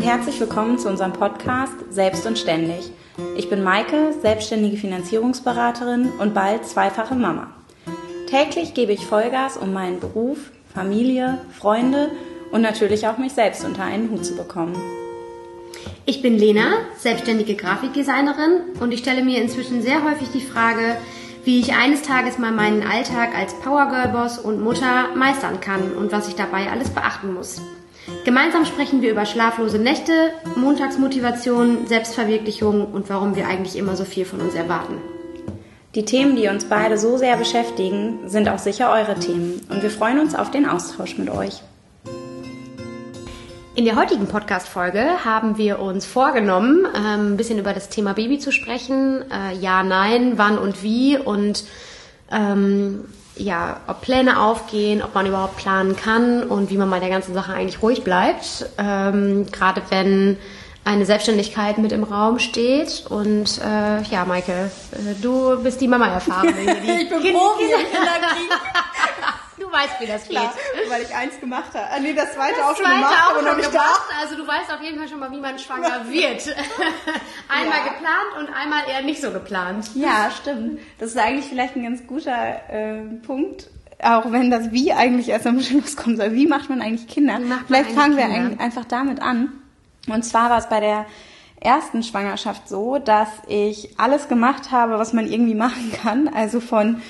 und herzlich willkommen zu unserem Podcast Selbst und Ständig. Ich bin Maike, selbstständige Finanzierungsberaterin und bald zweifache Mama. Täglich gebe ich Vollgas, um meinen Beruf, Familie, Freunde und natürlich auch mich selbst unter einen Hut zu bekommen. Ich bin Lena, selbstständige Grafikdesignerin und ich stelle mir inzwischen sehr häufig die Frage, wie ich eines Tages mal meinen Alltag als Powergirl-Boss und Mutter meistern kann und was ich dabei alles beachten muss. Gemeinsam sprechen wir über schlaflose Nächte, Montagsmotivation, Selbstverwirklichung und warum wir eigentlich immer so viel von uns erwarten. Die Themen, die uns beide so sehr beschäftigen, sind auch sicher eure Themen und wir freuen uns auf den Austausch mit euch. In der heutigen Podcast-Folge haben wir uns vorgenommen, ähm, ein bisschen über das Thema Baby zu sprechen. Äh, ja, nein, wann und wie und ähm, ja, ob Pläne aufgehen, ob man überhaupt planen kann und wie man bei der ganzen Sache eigentlich ruhig bleibt. Ähm, Gerade wenn eine Selbstständigkeit mit im Raum steht. Und äh, ja, Maike, äh, du bist die Mama-Erfahrung. ich bin Profi Du weißt, wie das Klar, geht. weil ich eins gemacht habe. Ah, nee, das zweite das auch schon gemacht, auch aber noch nicht gemacht. Da. Also du weißt auf jeden Fall schon mal, wie man schwanger wird. einmal ja. geplant und einmal eher nicht so geplant. Ja, stimmt. Das ist eigentlich vielleicht ein ganz guter äh, Punkt. Auch wenn das Wie eigentlich erst am Schluss kommt. Also wie macht man eigentlich Kinder? Man vielleicht fangen wir Kinder? einfach damit an. Und zwar war es bei der ersten Schwangerschaft so, dass ich alles gemacht habe, was man irgendwie machen kann. Also von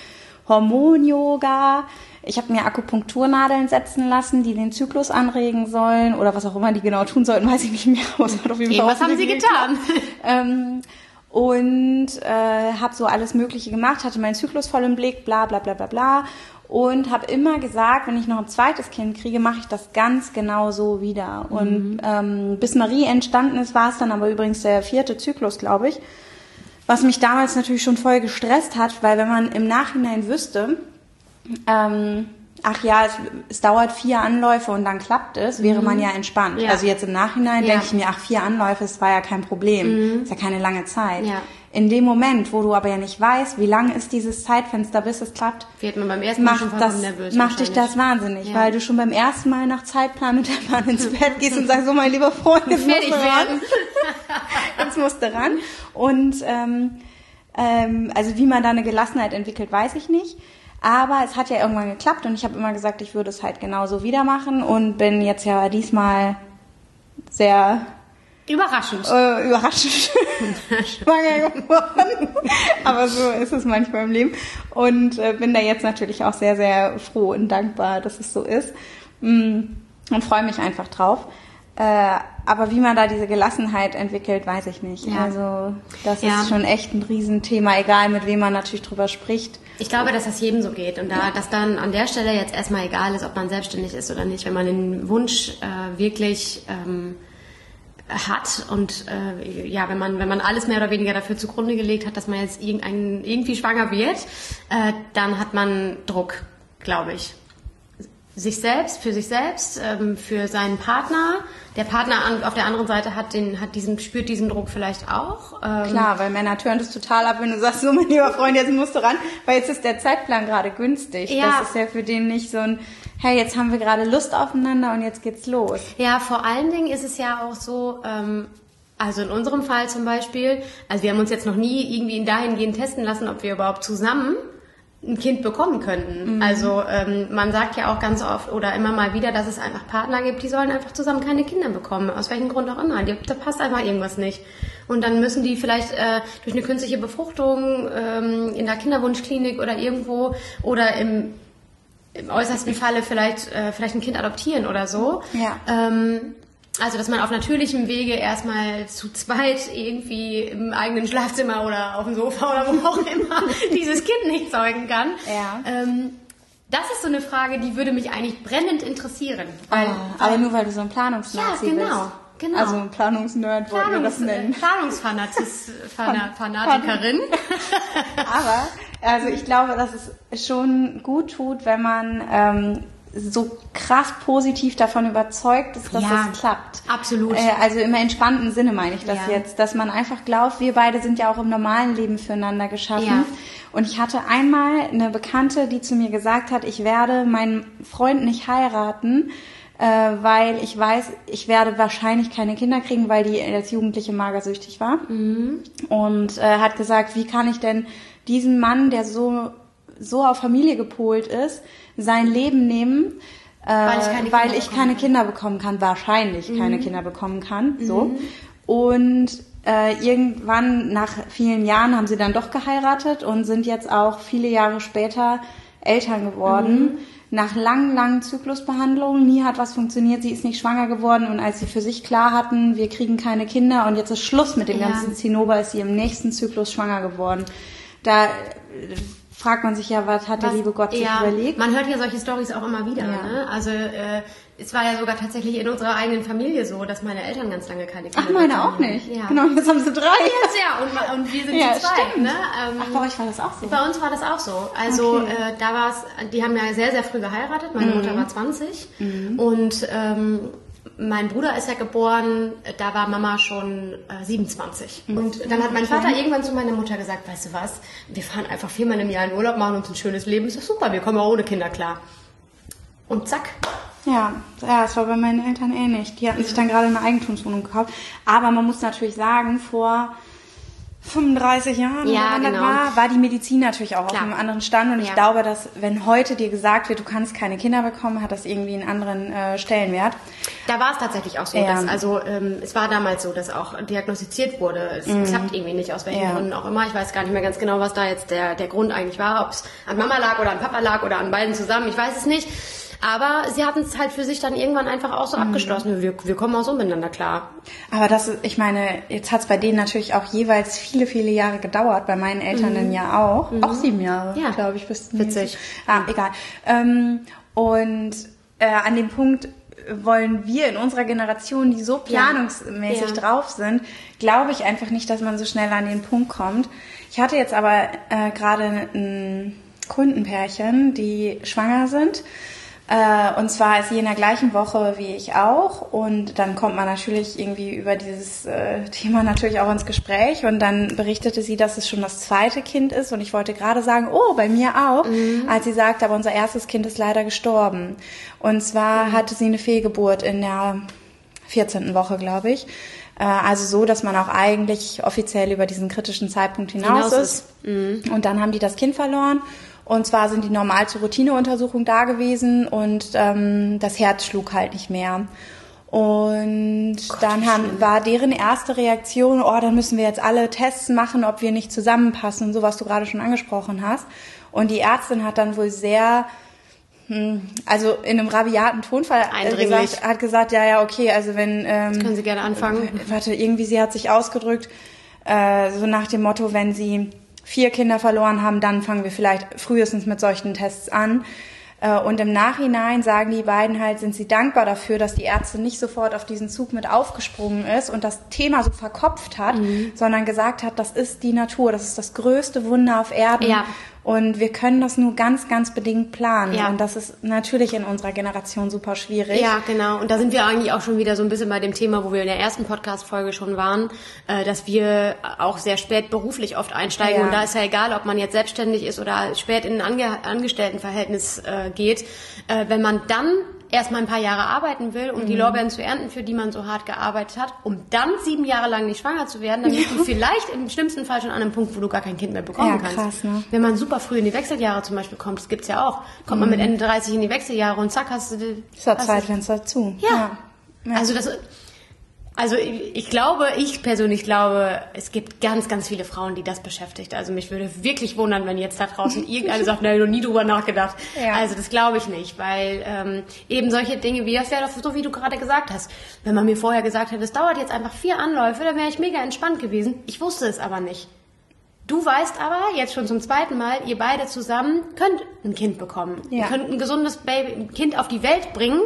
Hormon-Yoga. Ich habe mir Akupunkturnadeln setzen lassen, die den Zyklus anregen sollen oder was auch immer die genau tun sollten, weiß ich nicht mehr. Was haben sie getan? ähm, und äh, habe so alles Mögliche gemacht, hatte meinen Zyklus voll im Blick, bla bla bla bla bla und habe immer gesagt, wenn ich noch ein zweites Kind kriege, mache ich das ganz genau so wieder. Mhm. Und ähm, bis Marie entstanden ist, war es dann aber übrigens der vierte Zyklus, glaube ich was mich damals natürlich schon voll gestresst hat, weil wenn man im Nachhinein wüsste, ähm, ach ja, es, es, dauert vier Anläufe und dann klappt es, wäre mhm. man ja entspannt. Ja. Also jetzt im Nachhinein ja. denke ich mir, ach, vier Anläufe, das war ja kein Problem. Mhm. Ist ja keine lange Zeit. Ja. In dem Moment, wo du aber ja nicht weißt, wie lang ist dieses Zeitfenster, bis es klappt, wird man beim ersten Mal macht, schon das, nervös macht dich das wahnsinnig, ja. weil du schon beim ersten Mal nach Zeitplan mit der Mann ins Bett gehst und sagst, so mein lieber Freund, jetzt musst du ran. jetzt musst du ran. Und ähm, ähm, also wie man da eine Gelassenheit entwickelt, weiß ich nicht. Aber es hat ja irgendwann geklappt und ich habe immer gesagt, ich würde es halt genauso wieder machen und bin jetzt ja diesmal sehr Überraschend. Äh, überraschend schwanger geworden. Aber so ist es manchmal im Leben. Und äh, bin da jetzt natürlich auch sehr, sehr froh und dankbar, dass es so ist. Mm, und freue mich einfach drauf. Äh, aber wie man da diese Gelassenheit entwickelt, weiß ich nicht. Ja. Also das ja. ist schon echt ein Riesenthema, egal mit wem man natürlich drüber spricht. Ich glaube, dass das jedem so geht und da, ja. dass dann an der Stelle jetzt erstmal egal ist, ob man selbstständig ist oder nicht, wenn man den Wunsch äh, wirklich ähm, hat und äh, ja, wenn man wenn man alles mehr oder weniger dafür zugrunde gelegt hat, dass man jetzt irgendein, irgendwie schwanger wird, äh, dann hat man Druck, glaube ich sich selbst, für sich selbst, ähm, für seinen Partner. Der Partner auf der anderen Seite hat den, hat diesen, spürt diesen Druck vielleicht auch. Ähm Klar, weil Männer tören das total ab, wenn du sagst, so mein lieber Freund, jetzt musst du ran, weil jetzt ist der Zeitplan gerade günstig. Ja. Das ist ja für den nicht so ein, hey, jetzt haben wir gerade Lust aufeinander und jetzt geht's los. Ja, vor allen Dingen ist es ja auch so, ähm, also in unserem Fall zum Beispiel, also wir haben uns jetzt noch nie irgendwie dahingehend testen lassen, ob wir überhaupt zusammen ein Kind bekommen könnten. Mhm. Also ähm, man sagt ja auch ganz oft oder immer mal wieder, dass es einfach Partner gibt, die sollen einfach zusammen keine Kinder bekommen, aus welchem Grund auch immer. Da passt einfach irgendwas nicht. Und dann müssen die vielleicht äh, durch eine künstliche Befruchtung ähm, in der Kinderwunschklinik oder irgendwo oder im, im äußersten Falle vielleicht vielleicht ein Kind adoptieren oder so. Ja. Ähm, also, dass man auf natürlichem Wege erstmal zu zweit irgendwie im eigenen Schlafzimmer oder auf dem Sofa oder wo auch immer dieses Kind nicht zeugen kann. Ja. Ähm, das ist so eine Frage, die würde mich eigentlich brennend interessieren. Weil, oh, aber nur weil du so ein Planungsnazi ja, genau. bist. Genau. Also ein Planungsnerd wollten wir das nennen. Planungsfanatikerin. aber also ich glaube, dass es schon gut tut, wenn man ähm, so krass positiv davon überzeugt ist, dass ja, das klappt. Absolut. Äh, also im entspannten Sinne meine ich das ja. jetzt, dass man einfach glaubt, wir beide sind ja auch im normalen Leben füreinander geschaffen. Ja. Und ich hatte einmal eine Bekannte, die zu mir gesagt hat, ich werde meinen Freund nicht heiraten, äh, weil ich weiß, ich werde wahrscheinlich keine Kinder kriegen, weil die als Jugendliche magersüchtig war. Mhm. Und äh, hat gesagt, wie kann ich denn diesen Mann, der so, so auf Familie gepolt ist, sein Leben nehmen, äh, Weil ich keine weil Kinder ich bekommen keine kann. Kinder bekommen kann, wahrscheinlich keine Mhm. Kinder bekommen kann. So. Und äh, irgendwann nach vielen Jahren haben sie dann doch geheiratet und sind jetzt auch viele Jahre später Eltern geworden. Mhm. Nach langen, langen Zyklusbehandlungen, nie hat was funktioniert, sie ist nicht schwanger geworden und als sie für sich klar hatten, wir kriegen keine Kinder und jetzt ist Schluss mit dem Ja. ganzen Zinnober, ist sie im nächsten Zyklus schwanger geworden. Da fragt man sich ja, was hat der Was- liebe Gott sich ja, überlegt? Man hört ja solche Stories auch immer wieder. Ja. Ne? Also äh, es war ja sogar tatsächlich in unserer eigenen Familie so, dass meine Eltern ganz lange keine Kinder Ach, meine auch haben. nicht. Ja. Genau, jetzt haben sie drei. Jetzt, ja, und, und wir sind Ja, zu zweit. stimmt. Ne? Ähm, Ach, bei euch war das auch so. Bei uns war das auch so. Also Okay. äh, da war es, die haben ja sehr, sehr früh geheiratet. Meine Mhm. Mutter war 20 und ähm, mein Bruder ist ja geboren, da war Mama schon äh, 27. Mhm. Und dann hat mein Vater irgendwann zu meiner Mutter gesagt, weißt du was, wir fahren einfach viermal im Jahr in Urlaub, machen uns ein schönes Leben, ist doch super, wir kommen auch ohne Kinder klar. Und zack. Ja, ja, es war bei meinen Eltern ähnlich. Die hatten sich dann gerade eine Eigentumswohnung gekauft. Aber man muss natürlich sagen, vor 35 Jahren, Ja, genau. war, war die Medizin natürlich auch Klar. auf einem anderen Stand. Und ich Ja. glaube, dass wenn heute dir gesagt wird, du kannst keine Kinder bekommen, hat das irgendwie einen anderen äh, Stellenwert. Da war es tatsächlich auch so, Ja. dass also ähm, es war damals so, dass auch diagnostiziert wurde. Es klappt irgendwie nicht aus welchen Mhm. Ja. Gründen auch immer. Ich weiß gar nicht mehr ganz genau, was da jetzt der der Grund eigentlich war, ob es an Mama lag oder an Papa lag oder an beiden zusammen. Ich weiß es nicht. Aber sie hatten es halt für sich dann irgendwann einfach auch so Mhm. abgeschlossen. Wir, wir kommen auch so miteinander klar. Aber das, ich meine, jetzt hat es bei denen natürlich auch jeweils viele, viele Jahre gedauert. Bei meinen Eltern dann ja auch. Auch sieben Jahre, Mhm. Ja. glaube ich. Bis Witzig. Ah, egal. Ähm, und äh, an dem Punkt wollen wir in unserer Generation, die so planungsmäßig Ja. drauf sind, glaube ich einfach nicht, dass man so schnell an den Punkt kommt. Ich hatte jetzt aber äh, gerade ein Kundenpärchen, die schwanger sind. Äh, und zwar ist sie in der gleichen Woche wie ich auch. Und dann kommt man natürlich irgendwie über dieses äh, Thema natürlich auch ins Gespräch. Und dann berichtete sie, dass es schon das zweite Kind ist. Und ich wollte gerade sagen, oh, bei mir auch, als sie sagte, aber unser erstes Kind ist leider gestorben. Und zwar hatte sie eine Fehlgeburt in der 14. Woche, glaube ich. Äh, Also so, dass man auch eigentlich offiziell über diesen kritischen Zeitpunkt hinaus, Hinaus ist. Und dann haben die das Kind verloren. Und zwar sind die normal zur Routineuntersuchung da gewesen und ähm, das Herz schlug halt nicht mehr. Und dann haben, war deren erste Reaktion, oh, dann müssen wir jetzt alle Tests machen, ob wir nicht zusammenpassen, so was du gerade schon angesprochen hast. Und die Ärztin hat dann wohl sehr also in einem rabiaten Tonfall Eindringlich. gesagt, hat gesagt, ja, ja, okay, also wenn ähm, Können Sie gerne anfangen. warte, irgendwie sie hat sich ausgedrückt, äh, so nach dem Motto, wenn sie vier Kinder verloren haben, dann fangen wir vielleicht frühestens mit solchen Tests an. Äh, Und im Nachhinein sagen die beiden halt, sind sie dankbar dafür, dass die Ärztin nicht sofort auf diesen Zug mit aufgesprungen ist und das Thema so verkopft hat, Mhm. sondern gesagt hat, das ist die Natur, das ist das größte Wunder auf Erden. Ja. Und wir können das nur ganz, ganz bedingt planen. Ja. Und das ist natürlich in unserer Generation super schwierig. Ja, genau. Und da sind wir eigentlich auch schon wieder so ein bisschen bei dem Thema, wo wir in der ersten Podcast-Folge schon waren, äh, dass wir auch sehr spät beruflich oft einsteigen. Ja. Und da ist ja egal, ob man jetzt selbstständig ist oder spät in ein Ange Angestelltenverhältnis äh, geht. Äh, wenn man dann erstmal ein paar Jahre arbeiten will, um die Mhm. Lorbeeren zu ernten, für die man so hart gearbeitet hat, um dann sieben Jahre lang nicht schwanger zu werden, dann bist du vielleicht im schlimmsten Fall schon an einem Punkt, wo du gar kein Kind mehr bekommen Ja, kannst. krass, ne? Wenn man super früh in die Wechseljahre zum Beispiel kommt, das gibt's ja auch, kommt man mit Ende 30 in die Wechseljahre und zack hast du die- Das hat Zeitfenster zu. ja. Also das, also ich, ich glaube, ich persönlich glaube, es gibt ganz, ganz viele Frauen, die das beschäftigt. Also mich würde wirklich wundern, wenn jetzt da draußen irgendeine sagt, hab noch nie drüber nachgedacht. Ja. Also das glaube ich nicht, weil ähm, eben solche Dinge wie, das wäre doch so, wie du gerade gesagt hast. Wenn man mir vorher gesagt hätte, es dauert jetzt einfach vier Anläufe, dann wäre ich mega entspannt gewesen. Ich wusste es aber nicht. Du weißt aber jetzt schon zum zweiten Mal, ihr beide zusammen könnt ein Kind bekommen. Ja. Ihr könnt ein gesundes Baby, ein Kind auf die Welt bringen.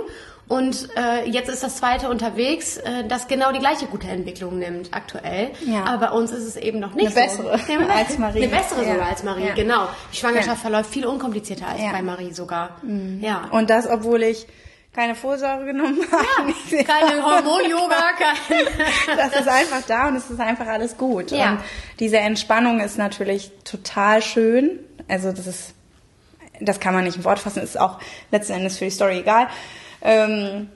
Und äh, jetzt ist das zweite unterwegs, äh, das genau die gleiche gute Entwicklung nimmt aktuell. Ja. Aber bei uns ist es eben noch nicht Eine so. bessere Eine als Marie. Eine bessere Ja. sogar als Marie, Ja. genau. Die Schwangerschaft Ja. verläuft viel unkomplizierter als Ja. Mhm. bei Marie sogar. Ja. Und das, obwohl ich keine Folsäure genommen habe. Keine Hormon-Yoga, kein... Das ist einfach da und es ist einfach alles gut. Ja. Und diese Entspannung ist natürlich total schön. Also das ist, das kann man nicht in Wort fassen, ist auch letzten Endes für die Story egal. Ähm,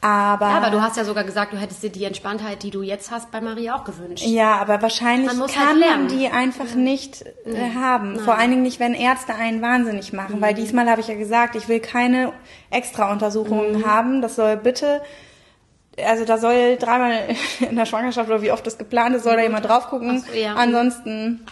Aber, Ja, aber du hast ja sogar gesagt, du hättest dir die Entspanntheit, die du jetzt hast, bei Marie auch gewünscht. Ja, aber wahrscheinlich Man muss kann halt man die einfach nicht äh, haben. Vor allen Dingen nicht, wenn Ärzte einen wahnsinnig machen. Mhm. Weil diesmal habe ich ja gesagt, ich will keine extra Untersuchungen Mhm. haben. Das soll bitte, also da soll dreimal in der Schwangerschaft oder wie oft das geplant ist, soll da jemand drauf gucken. So, ja. Ansonsten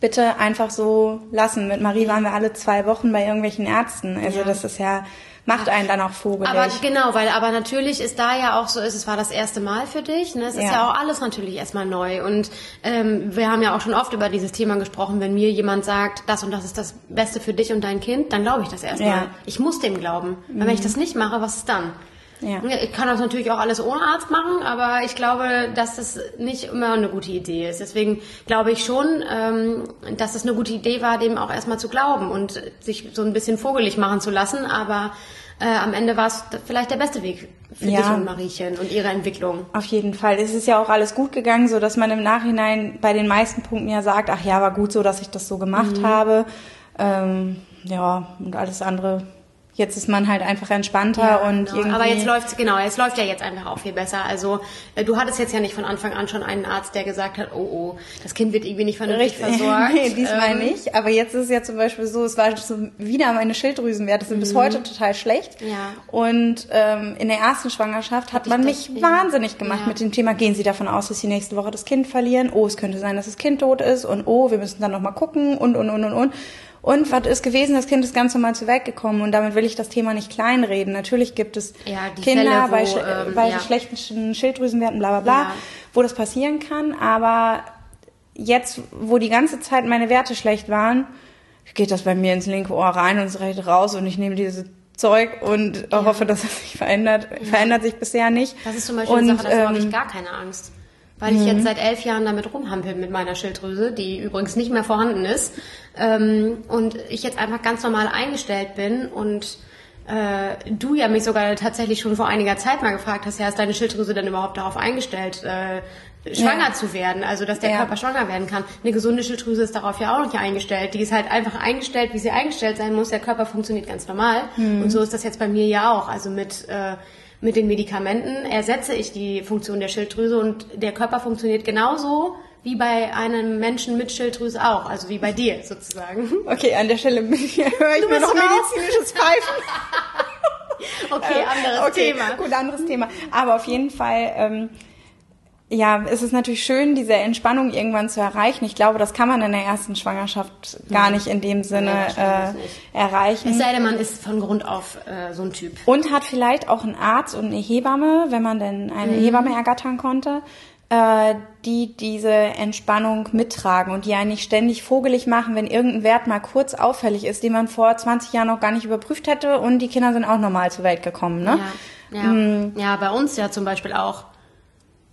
bitte einfach so lassen. Mit Marie waren wir alle zwei Wochen bei irgendwelchen Ärzten. Also Ja. das ist ja, macht einen dann auch vogelig. Aber genau, weil aber natürlich ist da ja auch so, ist, es war das erste Mal für dich. Ne? Es ist Ja. ja auch alles natürlich erstmal neu. Und ähm, wir haben ja auch schon oft über dieses Thema gesprochen. Wenn mir jemand sagt, das und das ist das Beste für dich und dein Kind, dann glaube ich das erstmal. Ja. Ich muss dem glauben. Weil wenn ich das nicht mache, was ist dann? Ja. Ich kann das natürlich auch alles ohne Arzt machen, aber ich glaube, dass das nicht immer eine gute Idee ist. Deswegen glaube ich schon, ähm, dass es eine gute Idee war, dem auch erstmal zu glauben und sich so ein bisschen vogelig machen zu lassen. Aber äh, am Ende war es vielleicht der beste Weg für Ja. dich und Mariechen und ihre Entwicklung. Auf jeden Fall. Es ist ja auch alles gut gegangen, so dass man im Nachhinein bei den meisten Punkten ja sagt, ach ja, war gut so, dass ich das so gemacht Mhm. habe. Ähm, ja, und alles andere. Jetzt ist man halt einfach entspannter und genau. irgendwie. Aber jetzt läuft genau, es läuft ja jetzt einfach auch viel besser. Also äh, du hattest jetzt ja nicht von Anfang an schon einen Arzt, der gesagt hat, oh oh, das Kind wird irgendwie nicht vernünftig versorgt. nee, diesmal Ähm, nicht. Aber jetzt ist es ja zum Beispiel so, es war so wieder meine Schilddrüsenwerte sind bis heute total schlecht. Mhm. Ja. Und ähm, in der ersten Schwangerschaft hat ich man mich ja. wahnsinnig gemacht Ja. mit dem Thema, gehen Sie davon aus, dass Sie nächste Woche das Kind verlieren? Oh, es könnte sein, dass das Kind tot ist. Und oh, wir müssen dann nochmal gucken und, und, und, und, und. Und was ist gewesen? Das Kind ist ganz normal zur Welt gekommen und damit will ich das Thema nicht kleinreden. Natürlich gibt es Ja, Kinder Fälle, wo, bei, ähm, bei ja. schlechten Schilddrüsenwerten, bla bla bla, Ja. wo das passieren kann. Aber jetzt, wo die ganze Zeit meine Werte schlecht waren, geht das bei mir ins linke Ohr rein und ins rechte raus und ich nehme dieses Zeug und hoffe, dass es sich verändert. Verändert sich bisher nicht. Das ist zum Beispiel und, eine Sache, davor habe ich ähm, gar keine Angst. Weil ich jetzt seit elf Jahren damit rumhampel mit meiner Schilddrüse, die übrigens nicht mehr vorhanden ist. Ähm, und ich jetzt einfach ganz normal eingestellt bin und äh, du ja mich sogar tatsächlich schon vor einiger Zeit mal gefragt hast, ja, ist deine Schilddrüse denn überhaupt darauf eingestellt, äh, schwanger Ja. zu werden, also dass der Ja. Körper schwanger werden kann. Eine gesunde Schilddrüse ist darauf ja auch nicht eingestellt. Die ist halt einfach eingestellt, wie sie eingestellt sein muss. Der Körper funktioniert ganz normal. Mhm. Und so ist das jetzt bei mir ja auch. Also mit, äh, mit den Medikamenten ersetze ich die Funktion der Schilddrüse und der Körper funktioniert genauso wie bei einem Menschen mit Schilddrüse auch. Also wie bei dir sozusagen. Okay, an der Stelle höre ich mir noch raus. medizinisches Pfeifen. Okay, anderes okay, Thema. Gut, anderes Thema. Aber auf jeden Fall, ähm, ja, es ist natürlich schön, diese Entspannung irgendwann zu erreichen. Ich glaube, das kann man in der ersten Schwangerschaft gar nicht in dem Sinne äh, erreichen. Es sei denn, man ist von Grund auf äh, so ein Typ. Und hat vielleicht auch einen Arzt und eine Hebamme, wenn man denn eine Mhm. Hebamme ergattern konnte, äh, die diese Entspannung mittragen und die einen nicht ständig vogelig machen, wenn irgendein Wert mal kurz auffällig ist, den man vor 20 Jahren noch gar nicht überprüft hätte und die Kinder sind auch normal zur Welt gekommen. Ne? Ja, ja. ja, bei uns ja zum Beispiel auch.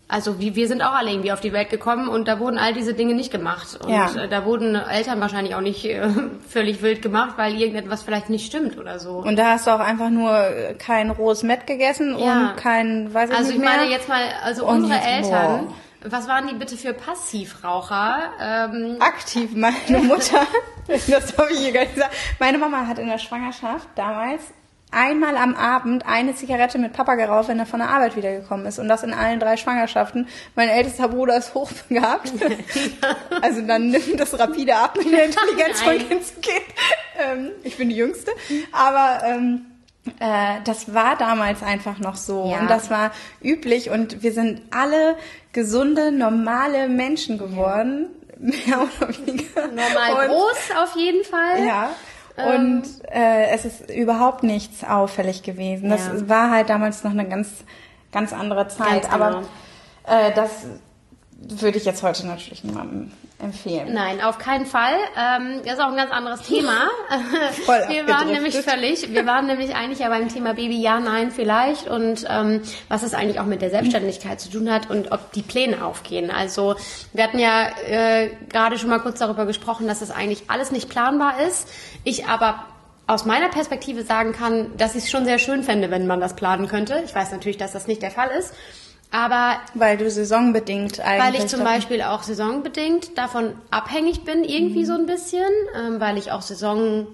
Also wie, wir sind auch alle irgendwie auf die Welt gekommen und da wurden all diese Dinge nicht gemacht. Und Ja. äh, da wurden Eltern wahrscheinlich auch nicht äh, völlig wild gemacht, weil irgendetwas vielleicht nicht stimmt oder so. Und da hast du auch einfach nur äh, kein rohes Met gegessen Ja. und kein, weiß ich also nicht ich meine jetzt mal, also Und unsere jetzt- Eltern, was waren die bitte für Passivraucher? Ähm, aktiv meine Mutter, das habe ich hier gar nicht gesagt. Meine Mama hat in der Schwangerschaft damals einmal am Abend eine Zigarette mit Papa geraucht, wenn er von der Arbeit wiedergekommen ist. Und das in allen drei Schwangerschaften. Mein ältester Bruder ist hochbegabt. also dann nimmt das rapide ab mit der Intelligenz von Nein. Kind zu Kind. Ähm, ich bin die Jüngste. Aber ähm, äh, das war damals einfach noch so. Ja. Und das war üblich. Und wir sind alle gesunde, normale Menschen geworden. Mehr oder weniger. normal Und- groß auf jeden Fall. ja. Und äh, es ist überhaupt nichts auffällig gewesen. Das Ja. war halt damals noch eine ganz, ganz andere Zeit. Ganz genau. Aber äh, das würde ich jetzt heute natürlich niemandem empfehlen. Nein, auf keinen Fall. Ähm, das ist auch ein ganz anderes Thema. Voll wir waren nämlich völlig, wir waren nämlich eigentlich ja beim Thema Baby ja, nein, vielleicht und ähm, was es eigentlich auch mit der Selbstständigkeit zu tun hat und ob die Pläne aufgehen. Also wir hatten ja äh, gerade schon mal kurz darüber gesprochen, dass das eigentlich alles nicht planbar ist. Ich aber aus meiner Perspektive sagen kann, dass ich es schon sehr schön fände, wenn man das planen könnte. Ich weiß natürlich, dass das nicht der Fall ist. Aber Weil du saisonbedingt eigentlich. weil ich zum Beispiel auch saisonbedingt davon abhängig bin, irgendwie so ein bisschen, ähm, weil ich auch saisonartig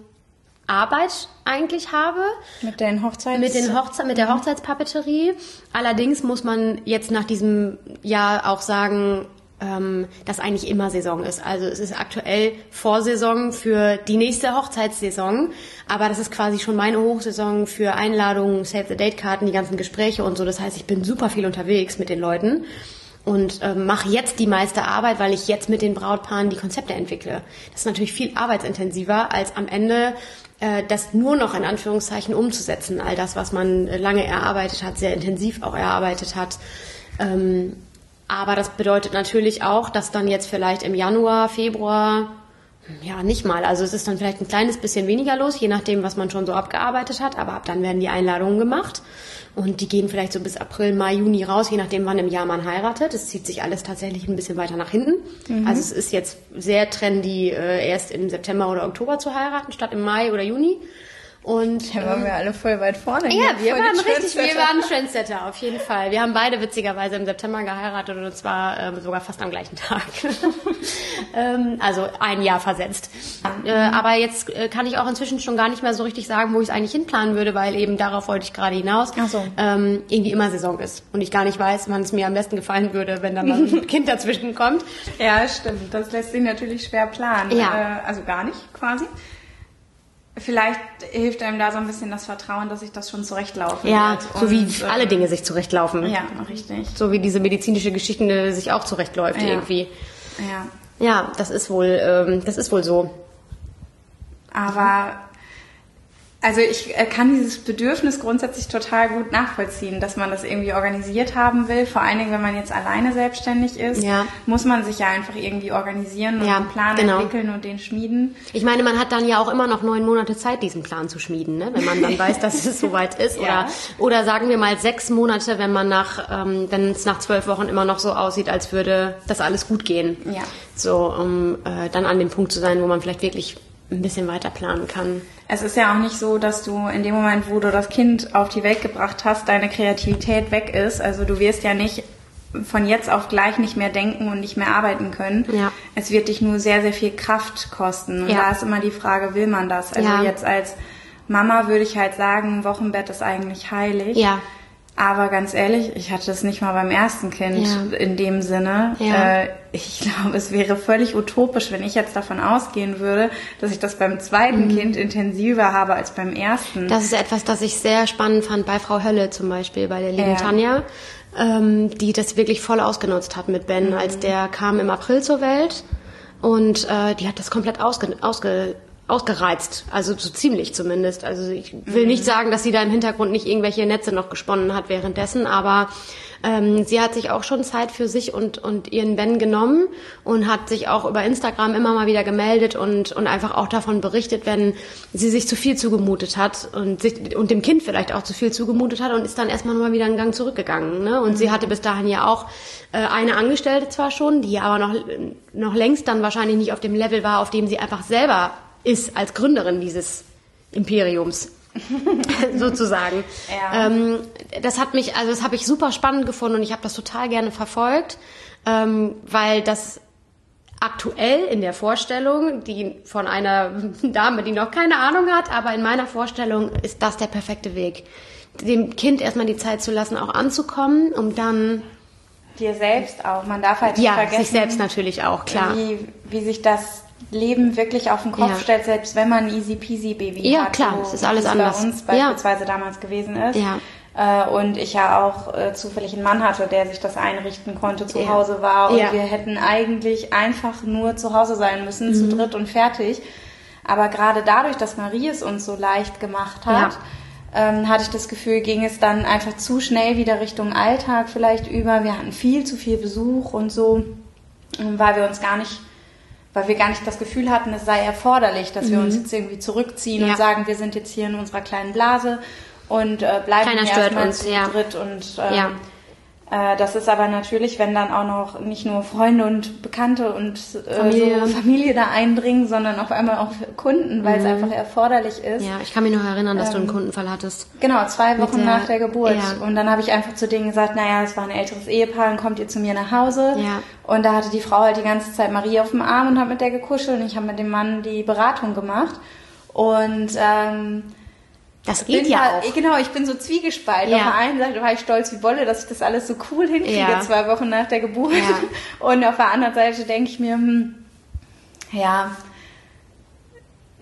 Arbeit eigentlich habe. Mit den Hochzeits Mit, den Hochze mit der Hochzeitspapeterie. Allerdings muss man jetzt nach diesem Jahr auch sagen, ähm, dass eigentlich immer Saison ist. Also es ist aktuell Vorsaison für die nächste Hochzeitssaison, aber das ist quasi schon meine Hochsaison für Einladungen, Save the Date Karten, die ganzen Gespräche und so. Das heißt, ich bin super viel unterwegs mit den Leuten und ähm, mache jetzt die meiste Arbeit, weil ich jetzt mit den Brautpaaren die Konzepte entwickle. Das ist natürlich viel arbeitsintensiver als am Ende äh, das nur noch in Anführungszeichen umzusetzen. All das, was man lange erarbeitet hat, sehr intensiv auch erarbeitet hat. Ähm, aber das bedeutet natürlich auch, dass dann jetzt vielleicht im Januar, Februar, ja, nicht mal. Also es ist dann vielleicht ein kleines bisschen weniger los, je nachdem, was man schon so abgearbeitet hat. Aber ab dann werden die Einladungen gemacht. Und die gehen vielleicht so bis April, Mai, Juni raus, je nachdem, wann im Jahr man heiratet. Es zieht sich alles tatsächlich ein bisschen weiter nach hinten. Mhm. Also es ist jetzt sehr trendy, äh, erst im September oder Oktober zu heiraten, statt im Mai oder Juni. Und da waren ähm, wir alle voll weit vorne. Ja, wir waren richtig, wir waren Trendsetter, auf jeden Fall. Wir haben beide witzigerweise im September geheiratet und zwar äh, sogar fast am gleichen Tag. ähm, also ein Jahr versetzt. Äh, aber jetzt äh, kann ich auch inzwischen schon gar nicht mehr so richtig sagen, wo ich es eigentlich hinplanen würde, weil eben darauf wollte ich gerade hinaus. Ach so. ähm, irgendwie immer Saison ist und ich gar nicht weiß, wann es mir am besten gefallen würde, wenn dann ein Kind dazwischen kommt. Ja, stimmt. Das lässt sich natürlich schwer planen. Ja. Äh, also gar nicht quasi. Vielleicht hilft einem da so ein bisschen das Vertrauen, dass ich das schon zurechtlaufe. Ja, so wie äh, alle Dinge sich zurechtlaufen. Ja, richtig. So wie diese medizinische Geschichte sich auch zurechtläuft ja. irgendwie. Ja. Ja, das ist wohl, ähm, das ist wohl so. Aber also ich äh, kann dieses Bedürfnis grundsätzlich total gut nachvollziehen, dass man das irgendwie organisiert haben will. Vor allen Dingen, wenn man jetzt alleine selbstständig ist, ja. muss man sich ja einfach irgendwie organisieren und ja, einen Plan genau. entwickeln und den schmieden. Ich meine, man hat dann ja auch immer noch neun Monate Zeit, diesen Plan zu schmieden, ne? wenn man dann weiß, dass es soweit ist. Oder, ja. oder sagen wir mal sechs Monate, wenn man nach, ähm, wenn es nach zwölf Wochen immer noch so aussieht, als würde das alles gut gehen. Ja. So, um äh, dann an dem Punkt zu sein, wo man vielleicht wirklich ein bisschen weiter planen kann. Es ist ja auch nicht so, dass du in dem Moment, wo du das Kind auf die Welt gebracht hast, deine Kreativität weg ist. Also du wirst ja nicht von jetzt auf gleich nicht mehr denken und nicht mehr arbeiten können. Ja. Es wird dich nur sehr, sehr viel Kraft kosten. Und ja. da ist immer die Frage, will man das? Also ja. jetzt als Mama würde ich halt sagen, Wochenbett ist eigentlich heilig. Ja. Aber ganz ehrlich, ich hatte es nicht mal beim ersten Kind ja. in dem Sinne. Ja. Äh, ich glaube, es wäre völlig utopisch, wenn ich jetzt davon ausgehen würde, dass ich das beim zweiten mhm. Kind intensiver habe als beim ersten. Das ist etwas, das ich sehr spannend fand bei Frau Hölle zum Beispiel, bei der lieben ja. Tanja, ähm, die das wirklich voll ausgenutzt hat mit Ben, mhm. als der kam im April zur Welt. Und äh, die hat das komplett ausge, ausge ausgereizt, also so ziemlich zumindest. Also ich will mhm. nicht sagen, dass sie da im Hintergrund nicht irgendwelche Netze noch gesponnen hat währenddessen, aber ähm, sie hat sich auch schon Zeit für sich und, und ihren Ben genommen und hat sich auch über Instagram immer mal wieder gemeldet und, und einfach auch davon berichtet, wenn sie sich zu viel zugemutet hat und, sich, und dem Kind vielleicht auch zu viel zugemutet hat und ist dann erstmal mal wieder einen Gang zurückgegangen. Ne? Und mhm. sie hatte bis dahin ja auch äh, eine Angestellte zwar schon, die aber noch, noch längst dann wahrscheinlich nicht auf dem Level war, auf dem sie einfach selber ist als Gründerin dieses Imperiums. sozusagen. Ja. Ähm, das hat mich, also das habe ich super spannend gefunden und ich habe das total gerne verfolgt, ähm, weil das aktuell in der Vorstellung, die von einer Dame, die noch keine Ahnung hat, aber in meiner Vorstellung ist das der perfekte Weg. Dem Kind erstmal die Zeit zu lassen, auch anzukommen, um dann dir selbst auch. Man darf halt nicht ja, vergessen, sich selbst natürlich auch klar, wie, wie sich das Leben wirklich auf den Kopf ja. stellt, selbst wenn man ein easy peasy Baby ja, hat. Ja, klar, es ist alles anders. bei uns beispielsweise ja. damals gewesen ist. Ja. Äh, und ich ja auch äh, zufällig einen Mann hatte, der sich das einrichten konnte, zu Hause war. Und wir hätten eigentlich einfach nur zu Hause sein müssen, mhm. zu dritt und fertig. Aber gerade dadurch, dass Marie es uns so leicht gemacht hat, ähm, hatte ich das Gefühl, ging es dann einfach zu schnell wieder Richtung Alltag vielleicht über. Wir hatten viel zu viel Besuch und so, weil wir uns gar nicht weil wir gar nicht das Gefühl hatten, es sei erforderlich, dass wir uns mhm. jetzt irgendwie zurückziehen ja. und sagen, wir sind jetzt hier in unserer kleinen Blase und äh, bleiben Keiner erstmal uns, zu ja. dritt und ähm, ja. Äh, das ist aber natürlich, wenn dann auch noch nicht nur Freunde und Bekannte und äh, Familie. So Familie da eindringen, sondern auf einmal auch Kunden, weil mhm. es einfach erforderlich ist. Ja, ich kann mich noch erinnern, dass ähm, du einen ähm, Kundenfall hattest. Genau, zwei Wochen der, nach der Geburt. Ja. Und dann habe ich einfach zu denen gesagt, naja, es war ein älteres Ehepaar, dann kommt ihr zu mir nach Hause. Ja. Und da hatte die Frau halt die ganze Zeit Marie auf dem Arm und hat mit der gekuschelt und ich habe mit dem Mann die Beratung gemacht. Und ähm, das geht ja halt, auch. Genau, ich bin so zwiegespalten. Ja. Auf der einen Seite war ich stolz wie Wolle, dass ich das alles so cool hinkriege, Ja. zwei Wochen nach der Geburt. Ja. Und auf der anderen Seite denke ich mir, hm, ja,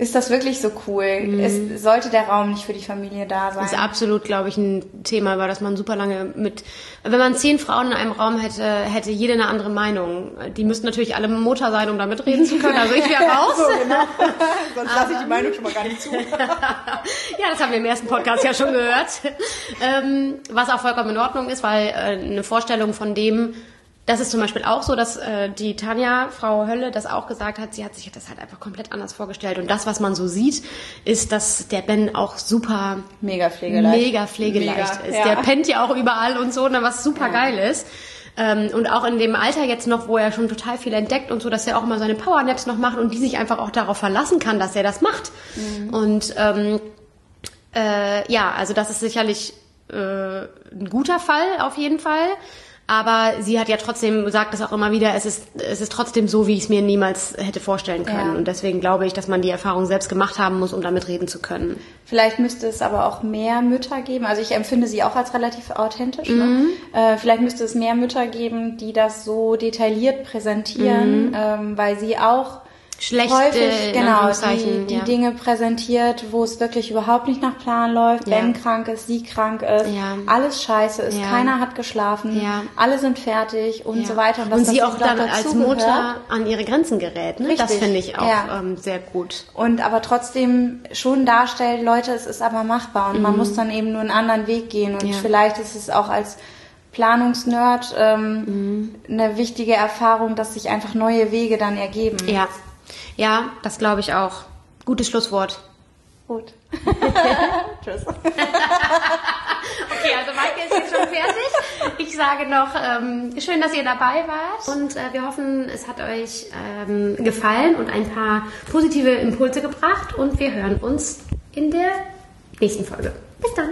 ist das wirklich so cool? Es sollte der Raum nicht für die Familie da sein. Das ist absolut, glaube ich, ein Thema, über das man super lange mit. Wenn man zehn Frauen in einem Raum hätte, hätte jede eine andere Meinung. Die müssten natürlich alle Motor sein, um da mitreden zu können. Also ich wäre raus. so, genau. Sonst lasse ich die Meinung schon mal gar nicht zu. Ja, das haben wir im ersten Podcast ja schon gehört. Ähm, was auch vollkommen in Ordnung ist, weil äh, eine Vorstellung von dem, das ist zum Beispiel auch so, dass äh, die Tanja, Frau Hölle, das auch gesagt hat, sie hat sich das halt einfach komplett anders vorgestellt. Und das, was man so sieht, ist, dass der Ben auch super Mega pflegeleicht. mega pflegeleicht Mega, ist. ja. Der pennt ja auch überall und so, ne, was super geil ist. Ähm, und auch in dem Alter jetzt noch, wo er schon total viel entdeckt und so, dass er auch mal seine Powernaps noch macht und die sich einfach auch darauf verlassen kann, dass er das macht. Mhm. Und ähm, äh, ja, also das ist sicherlich äh, ein guter Fall auf jeden Fall. Aber sie hat ja trotzdem, sagt das auch immer wieder, es ist, es ist trotzdem so, wie ich es mir niemals hätte vorstellen können. Ja. Und deswegen glaube ich, dass man die Erfahrung selbst gemacht haben muss, um damit reden zu können. Vielleicht müsste es aber auch mehr Mütter geben. Also ich empfinde sie auch als relativ authentisch. Ne? Äh, vielleicht müsste es mehr Mütter geben, die das so detailliert präsentieren, ähm, weil sie auch Schlechte, häufig genau die, die ja. Dinge präsentiert, wo es wirklich überhaupt nicht nach Plan läuft. Ja. Ben krank ist, sie krank ist, Ja. alles scheiße ist, Ja. keiner hat geschlafen, Ja. alle sind fertig und Ja. so weiter. Und, dass sie auch dann als. Mutter an ihre Grenzen gerät. Ne? Das finde ich auch ja. ähm, sehr gut. und aber trotzdem schon darstellt, Leute, es ist aber machbar und man muss dann eben nur einen anderen Weg gehen und Mhm. Ja. vielleicht ist es auch als Planungsnerd ähm, Mhm. eine wichtige Erfahrung, dass sich einfach neue Wege dann ergeben. Ja, ja, das glaube ich auch. Gutes Schlusswort. Gut. Tschüss. Okay, also Maike ist jetzt schon fertig. Ich sage noch, ähm, schön, dass ihr dabei wart. Und äh, wir hoffen, es hat euch ähm, gefallen und ein paar positive Impulse gebracht. Und wir hören uns in der nächsten Folge. Bis dann.